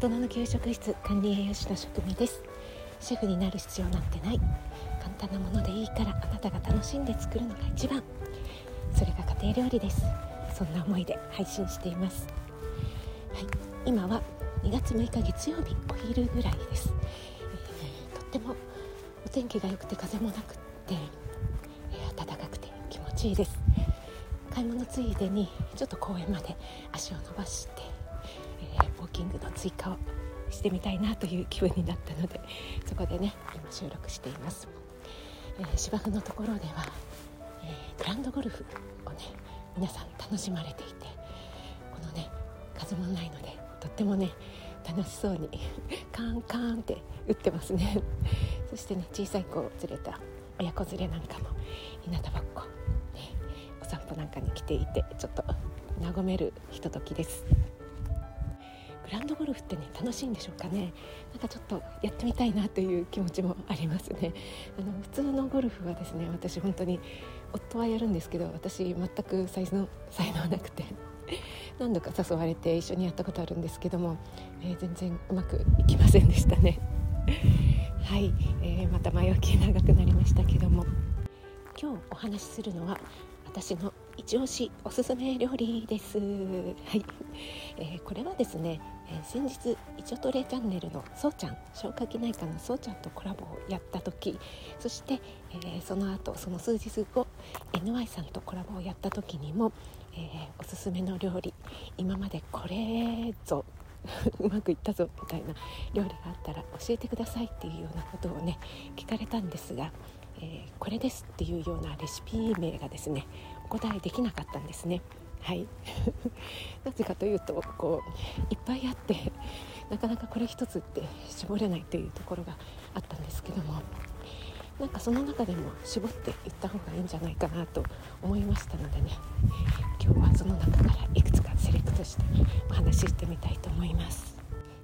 大人の給食室管理栄養士の職味です。シェフになる必要なんてない。簡単なものでいいからあなたが楽しんで作るのが一番。それが家庭料理です。そんな思いで配信しています。はい。今は2月6日月曜日お昼ぐらいです、えー、とってもお天気が良くて風もなくって、えー、暖かくて気持ちいいです。買い物ついでにちょっと公園まで足を伸ばして、キングの追加をしてみたいなという気分になったのでそこでね今収録しています、えー、芝生のところでは、えー、グランドゴルフをね皆さん楽しまれていてこのね風もないのでとってもね楽しそうに カーンカーンって打ってますね。そしてね小さい子を連れた親子連れなんかも日向ぼっこお散歩なんかに来ていてちょっと和めるひとときです。グランドゴルフってね楽しいんでしょうかね。なんかちょっとやってみたいなという気持ちもありますね。あの普通のゴルフはですね私本当に夫はやるんですけど私全く才能才能なくて。何度か誘われて一緒にやったことあるんですけども、えー、全然うまくいきませんでしたね。はい、えー、また前置き長くなりましたけども。今日お話しするのは私の一押しおすすめ料理です。はい、えー、これはですね、えー、先日いちょトレチャンネルのそうちゃん消化器内科のそうちゃんとコラボをやった時、そして、えー、その後その数日後 NY さんとコラボをやった時にも、えおすすめの料理今までこれぞ うまくいったぞみたいな料理があったら教えてくださいっていうようなことをね聞かれたんですが、え、これですっていうようなレシピ名がですねお答えできなかったんですね。はい なぜかというとこういっぱいあってなかなかこれ一つって絞れないというところがあったんですけどもなんかその中でも絞っていった方がいいんじゃないかなと思いましたのでね今日はその中からいくつかセレクトしてお話ししてみたいと思います。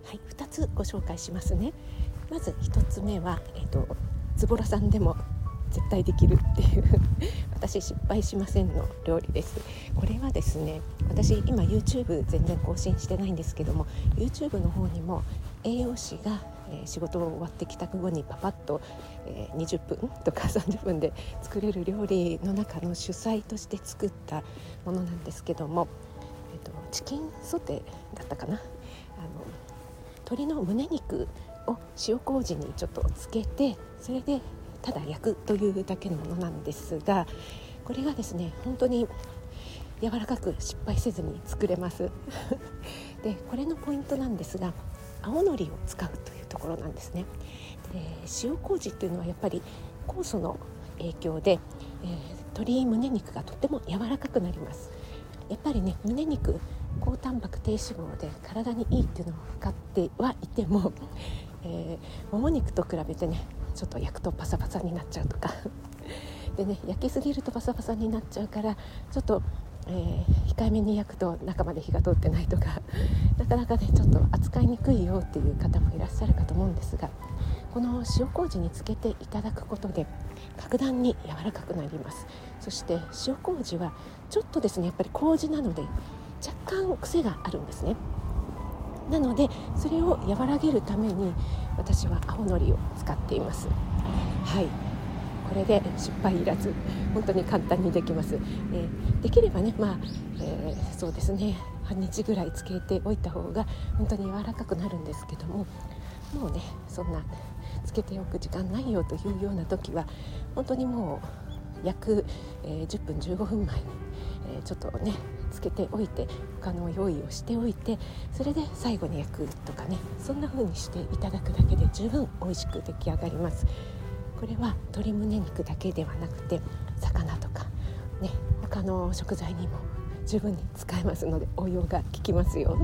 はい、2つご紹介しますねまず1つ目は、えーと、ズボラさんでも絶対できるっていう。私失敗しませんの料理です。これはですね私今 YouTube 全然更新してないんですけども YouTube の方にも栄養士が、え、仕事を終わって帰宅後にパパッと、え、20分とか 30分で作れる料理の中の主菜として作ったものなんですけども、えーと、チキンソテーだったかな。あの鶏の胸肉を塩麹にちょっとつけてそれでただ焼くというだけのものなんですがこれがですね本当に柔らかく失敗せずに作れます。でこれのポイントなんですが青のりを使うというところなんですね。で塩麹っていうのはやっぱり酵素の影響で、えー、鶏胸肉がとっても柔らかくなります。やっぱりね胸肉高タンパク低脂肪で体にいいっていうのを分かってはいても、えー、もも肉と比べてねちょっと焼くとパサパサになっちゃうとか。でね焼きすぎるとパサパサになっちゃうからちょっと、えー、控えめに焼くと中まで火が通ってないとか。なかなかねちょっと扱いにくいよっていう方もいらっしゃるかと思うんですがこの塩麹につけていただくことで格段に柔らかくなります。そして塩麹はちょっとですねやっぱり麹なので若干癖があるんですね。なのでそれを和らげるために私は青のりを使っています。はい。これで失敗いらず本当に簡単にできます、えー、できればねまあ、えー、そうですね。半日ぐらいつけておいた方が本当に柔らかくなるんですけどももうねそんなつけておく時間ないよというような時は本当にもう約、えー、10分15分前に、えちょっとねつけておいて他の用意をしておいてそれで最後に焼くとかねそんな風にしていただくだけで十分美味しく出来上がります。これは鶏胸肉だけではなくて魚とかね他の食材にも十分に使えますので応用が効きますよ、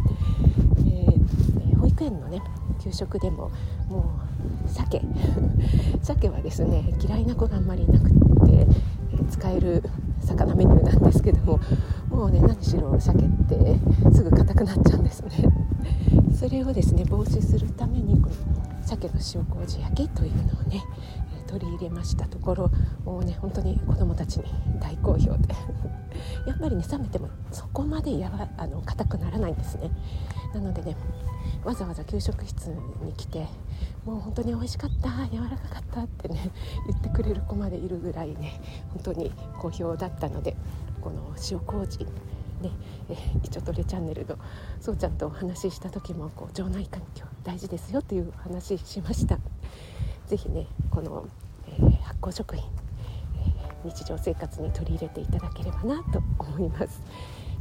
えー、保育園のね給食でももう鮭 鮭はですね嫌いな子があんまりいなくって使える魚メニューなんですけどももうね何しろ鮭ってすぐ硬くなっちゃうんですね。それをですね防止するためにこの鮭の塩麹焼きというのをね取り入れましたところもうね本当に子どもたちに大好評で。やっぱりね冷めてもそこまでやわあの硬くならないんですね。なのでねわざわざ給食室に来てもう本当に美味しかった柔らかかったってね言ってくれる子までいるぐらいね本当に好評だったのでこの塩麹ねえー、一応トレチャンネルのそうちゃんとお話しした時もこう腸内環境大事ですよという話しました。是非ねこの、えー、発酵食品、えー、日常生活に取り入れていただければなと思います。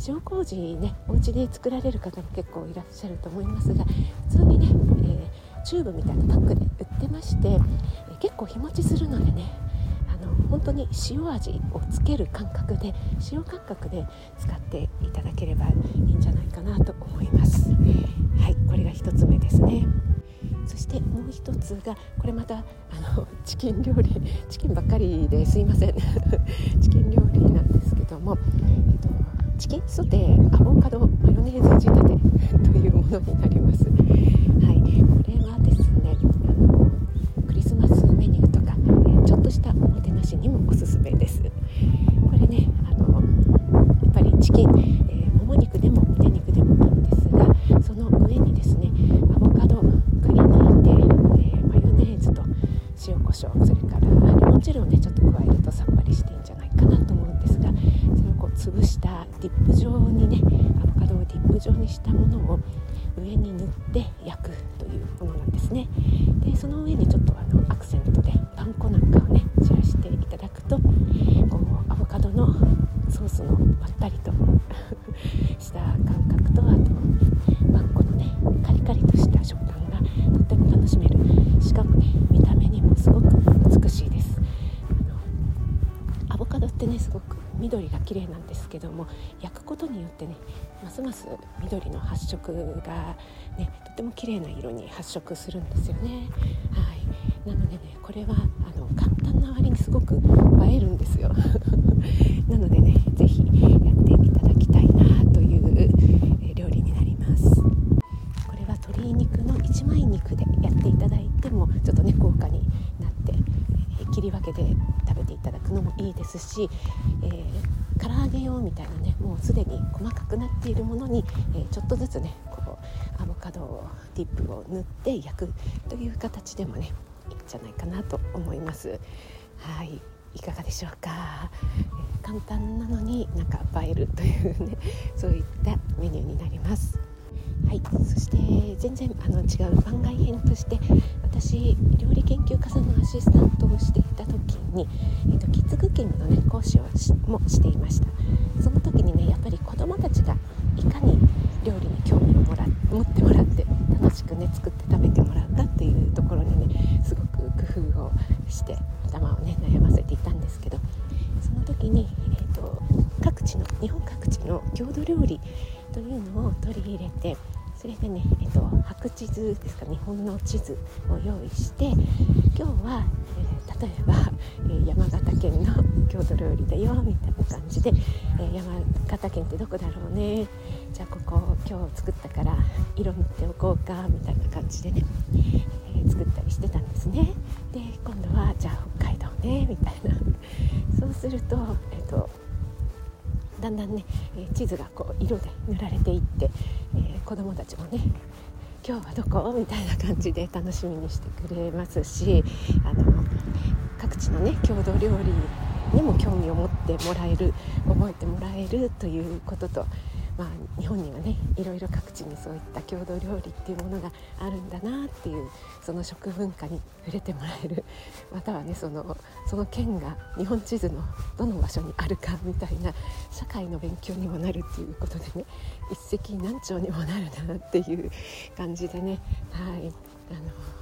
塩麹ねお家で作られる方も結構いらっしゃると思いますが普通にね、えチューブみたいなパックで売ってまして、え結構日持ちするのでねあの本当に塩味をつける感覚で塩感覚で使っていただければいいんじゃないかなと思います。はいこれが1つ目ですね。そしてもう一つがこれまたあのチキン料理チキンばっかりですいません。チキン料理なんですけども、えっと、チキンソテーアボカドマヨネーズ仕立てというものになります。はい、これ潰したディップ状にねアボカドをディップ状にしたものを上に塗って焼くというものなんですね。でその上にちょっとあのアクセントでパン粉なんかをね散らしていただくとこうアボカドのソースのまったりと した感覚緑が綺麗なんですけども焼くことによってねますます緑の発色がねとても綺麗な色に発色するんですよね。はいなのでねこれはあの簡単な割にすごく映えるんですよ。なのでね是非やっていただきたいなという、え料理になります。これは鶏肉の一枚肉でやっていただいてもちょっとね豪華になって、え切り分けてただくのもいいですし、えー唐揚げ用みたいなねもうすでに細かくなっているものに、えー、ちょっとずつねこうアボカドをディップを塗って焼くという形でもねいいんじゃないかなと思います。はいいかがでしょうか、えー、簡単なのになんか映えるというねそういったメニューになります。はい、そして全然あの違う番外編として私料理研究家さんのアシスタントをしていに、えーと、キッズクッキングの、ね、講師をしもしていました。その時にねやっぱり子どもたちがいかに料理に興味をもら持ってもらって楽しくね作って食べてもらうかっていうところにねすごく工夫をして頭をね悩ませていたんですけどその時に、えーと各地の日本各地の郷土料理というのを取り入れてそれでね、えっと、白地図ですか日本の地図を用意して今日は、えー、例えば、え、山形県の郷土料理だよみたいな感じで、え、山形県ってどこだろうね。じゃあここ今日作ったから色塗っておこうかみたいな感じでね、え作ったりしてたんですね。で今度はじゃあ北海道ねみたいな。そうするとえっとだんだんね、え地図がこう色で塗られていって、え、子どもたちもね今日はどこ？みたいな感じで楽しみにしてくれますしあの各地のね郷土料理にも興味を持ってもらえる覚えてもらえるということとまあ、日本にはねいろいろ各地にそういった郷土料理っていうものがあるんだなっていうその食文化に触れてもらえる またはねそのその県が日本地図のどの場所にあるかみたいな社会の勉強にもなるっていうことでね一石何鳥にもなるなっていう感じでねはいあの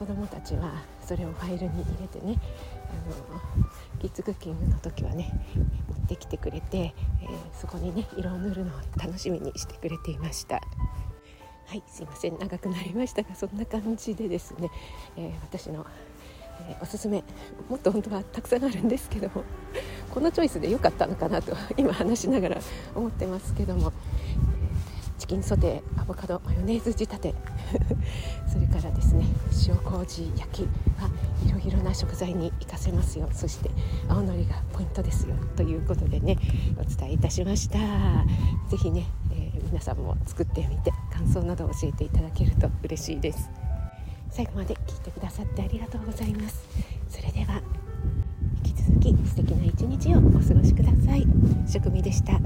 子どもたちはそれをファイルに入れてねあのキッズクッキングの時はね持ってきてくれて、えー、そこにね色を塗るのを楽しみにしてくれていました。はいすいません長くなりましたがそんな感じでですね、えー、私の、えー、おすすめもっと本当はたくさんあるんですけどもこのチョイスで良かったのかなと今話しながら思ってますけども。キンソテーアボカドマヨネーズ仕立て。それからですね塩麹焼きはいろいろな食材に活かせますよ。そして青のりがポイントですよ。ということでねお伝えいたしました。是非ね、えー、皆さんも作ってみて感想など教えていただけると嬉しいです。最後まで聞いてくださってありがとうございます。それでは引き続き素敵な一日をお過ごしください。食味でした。